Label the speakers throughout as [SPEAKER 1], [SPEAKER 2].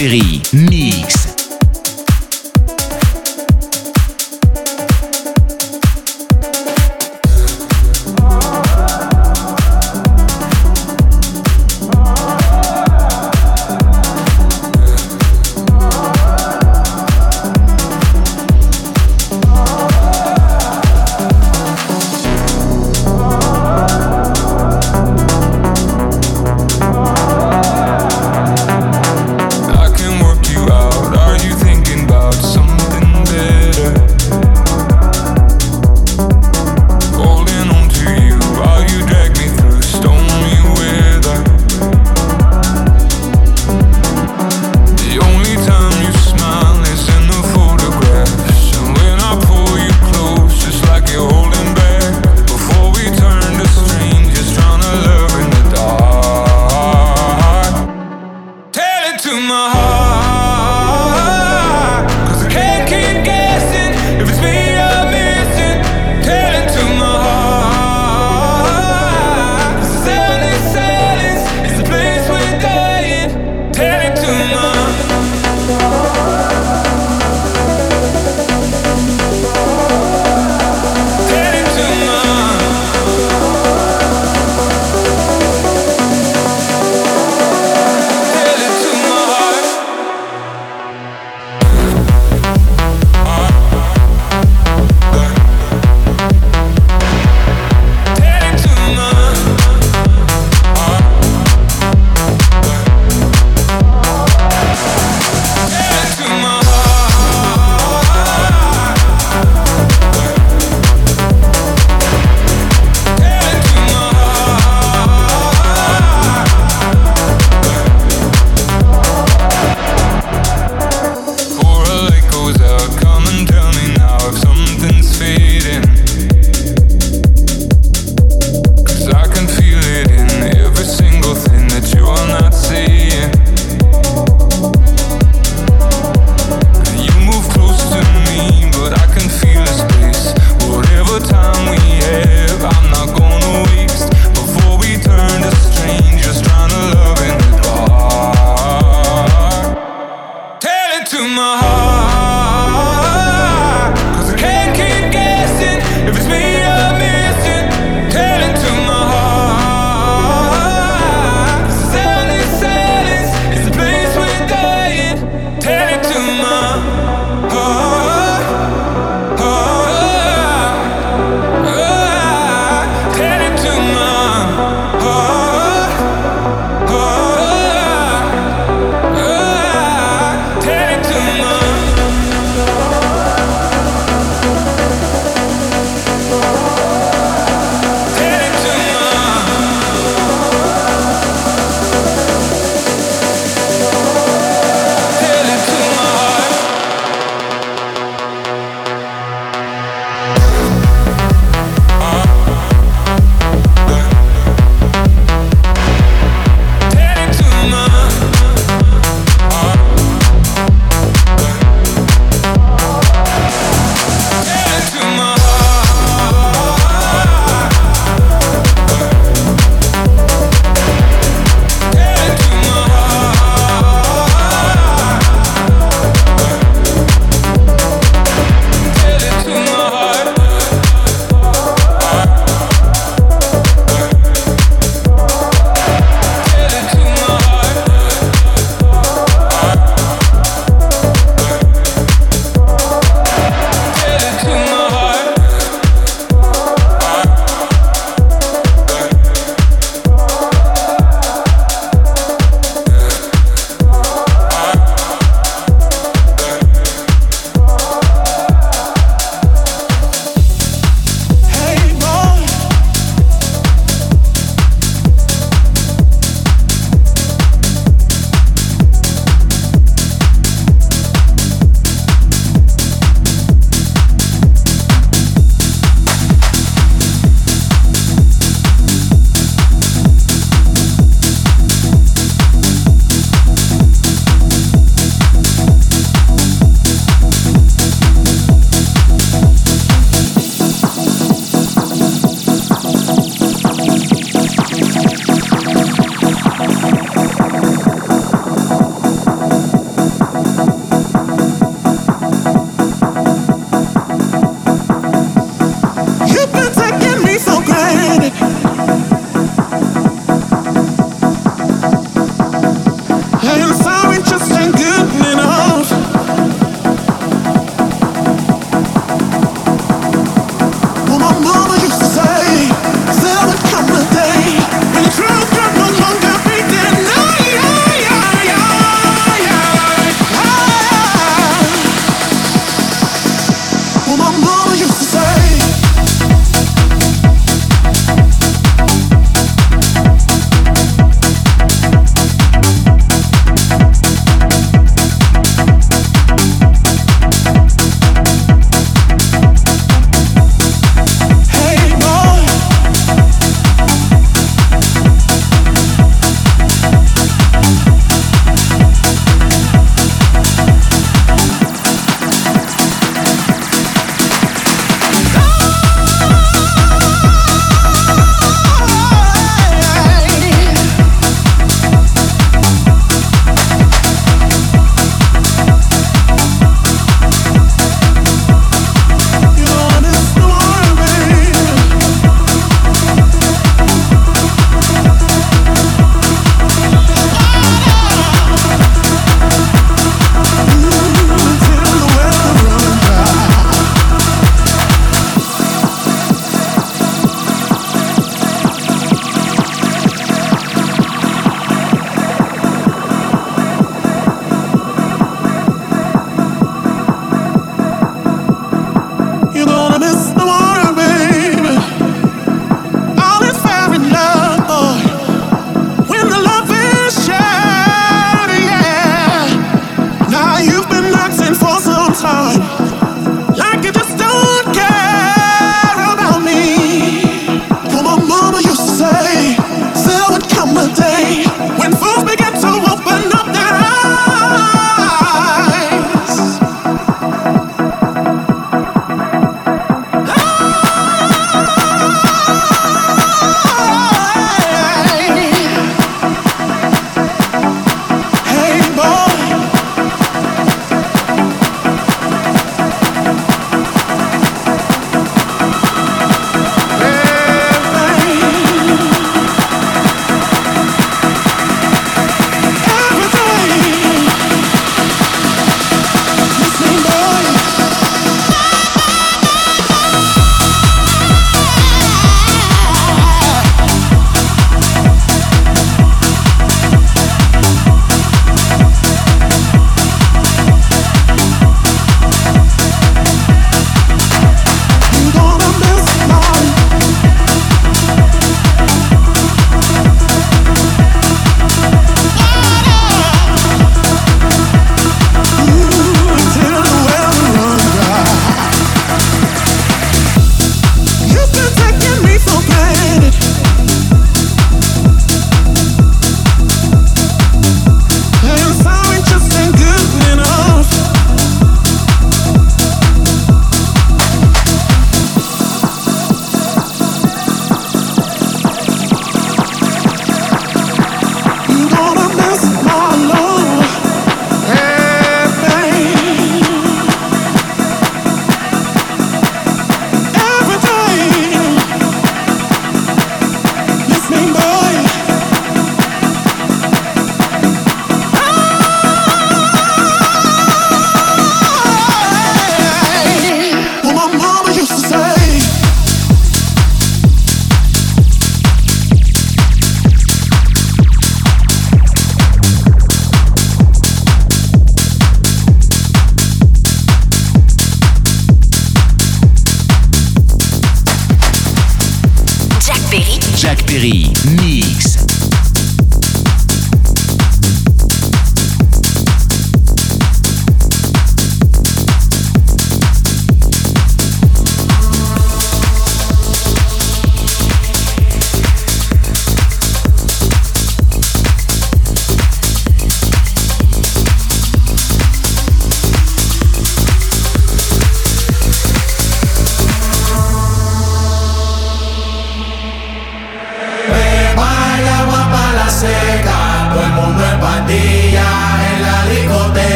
[SPEAKER 1] Perry.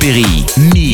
[SPEAKER 1] Perry, mi.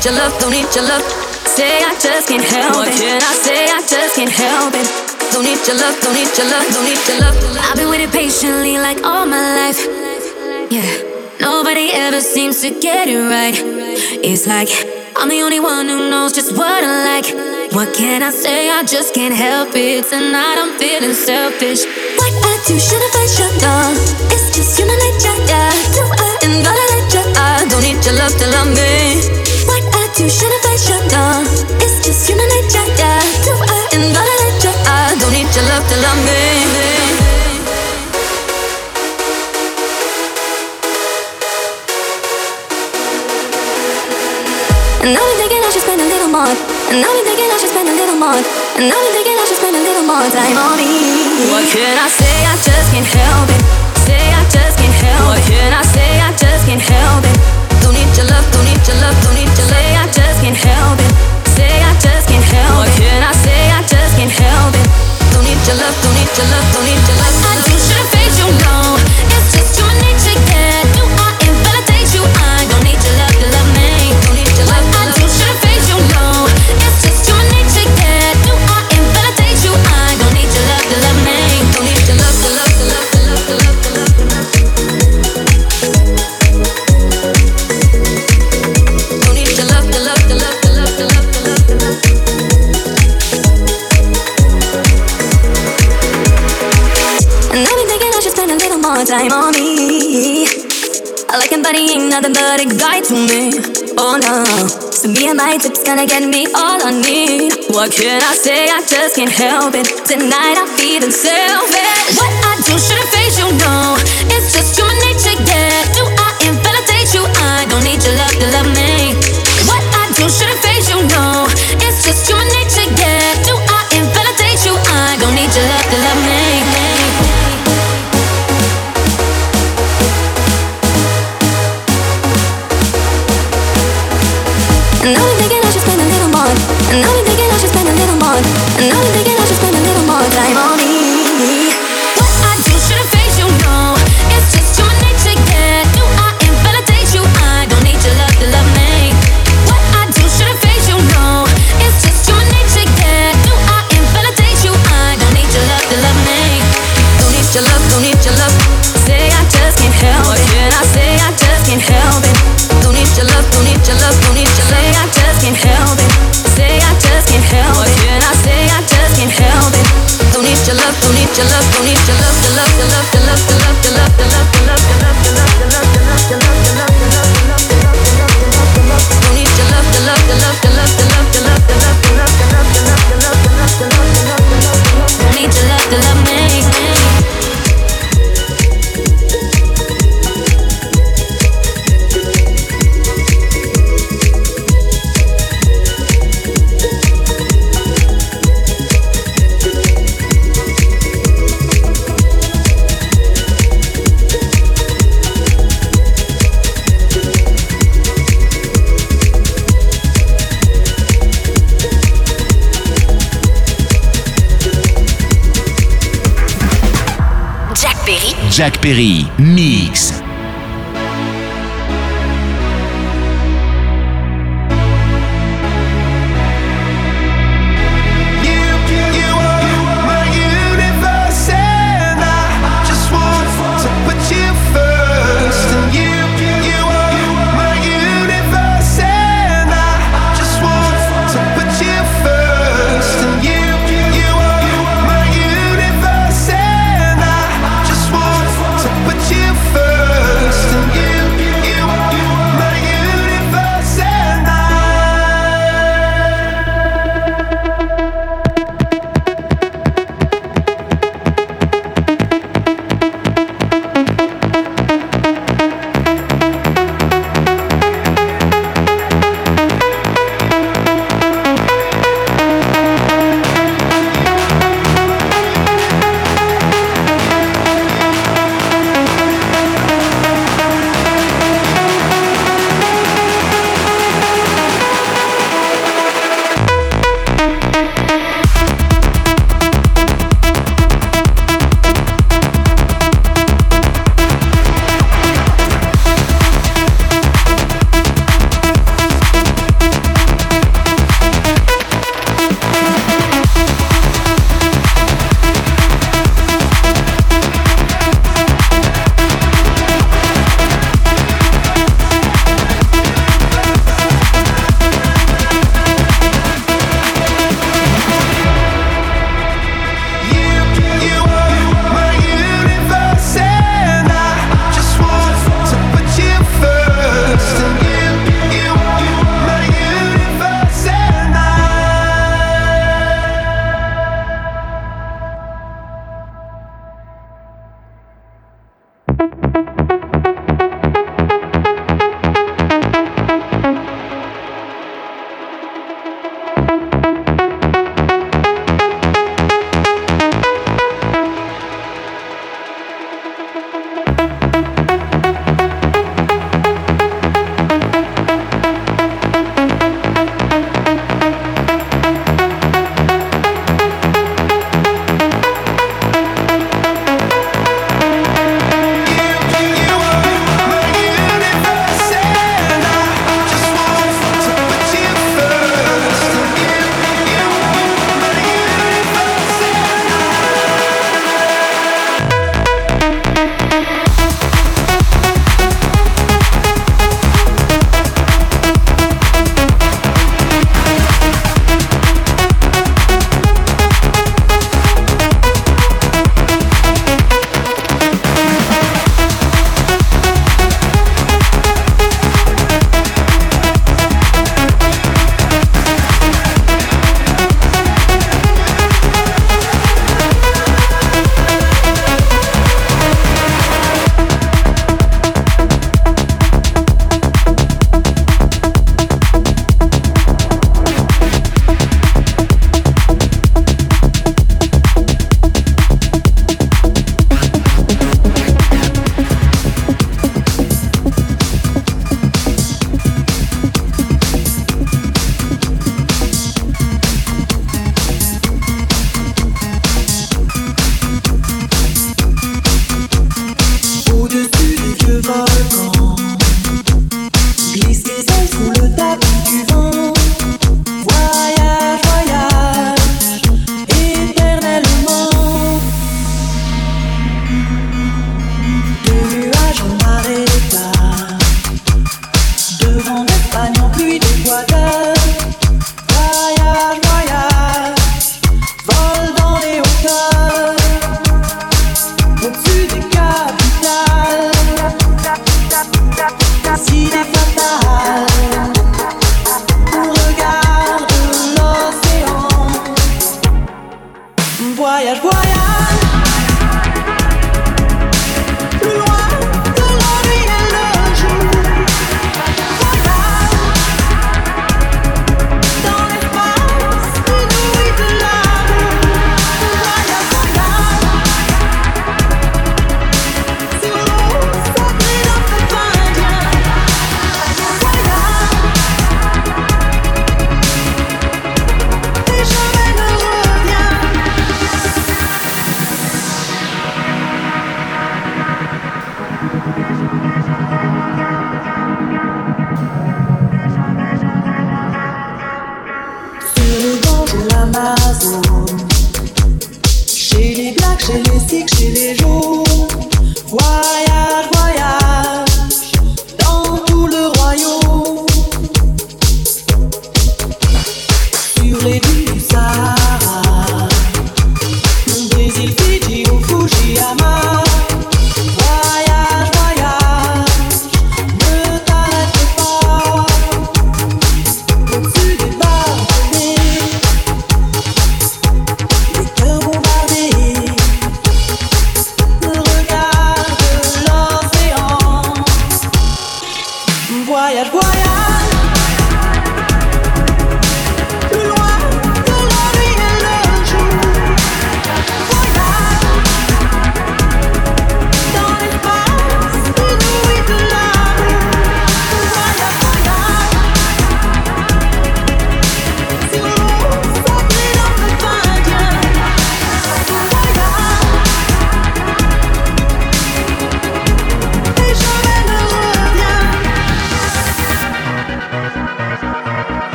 [SPEAKER 1] need your love, don't need your love. Say I just can't help what it. What can I say? I just can't help it. Don't need your love, don't need your love, don't need your love. I've been waiting patiently like all my life. Yeah, nobody ever seems to get it right. It's like I'm the only one who knows just what I like. What can
[SPEAKER 2] I say? I
[SPEAKER 3] just can't help it. Tonight I'm feeling selfish. What I do, should I your down? It's just human nature, yeah. Do I invalidate I don't need your love to love me. And. It's just human nature, yeah. I? I don't need your love to love me. And thinking I should spend a little more. And thinking I should spend a little more. And thinking I should spend a little more time on me. What can I say? I just can't help it. Say I just can't help it. What can I say? I just can't help it don't need your love, don't need your love, don't need your lay. I just can't help it. Say I just can't help it. What can I say? I just can't help it. Don't need your love, don't need your love, don't need your love. I do Should've fade you, no. It's just human nature, yeah. Nobody ain't nothing but a guy to me. Oh no. So me and my tip's gonna get me all I need. What can I say? I just can't help it. Tonight I'm feeling selfish. What?
[SPEAKER 4] Perry, Mix.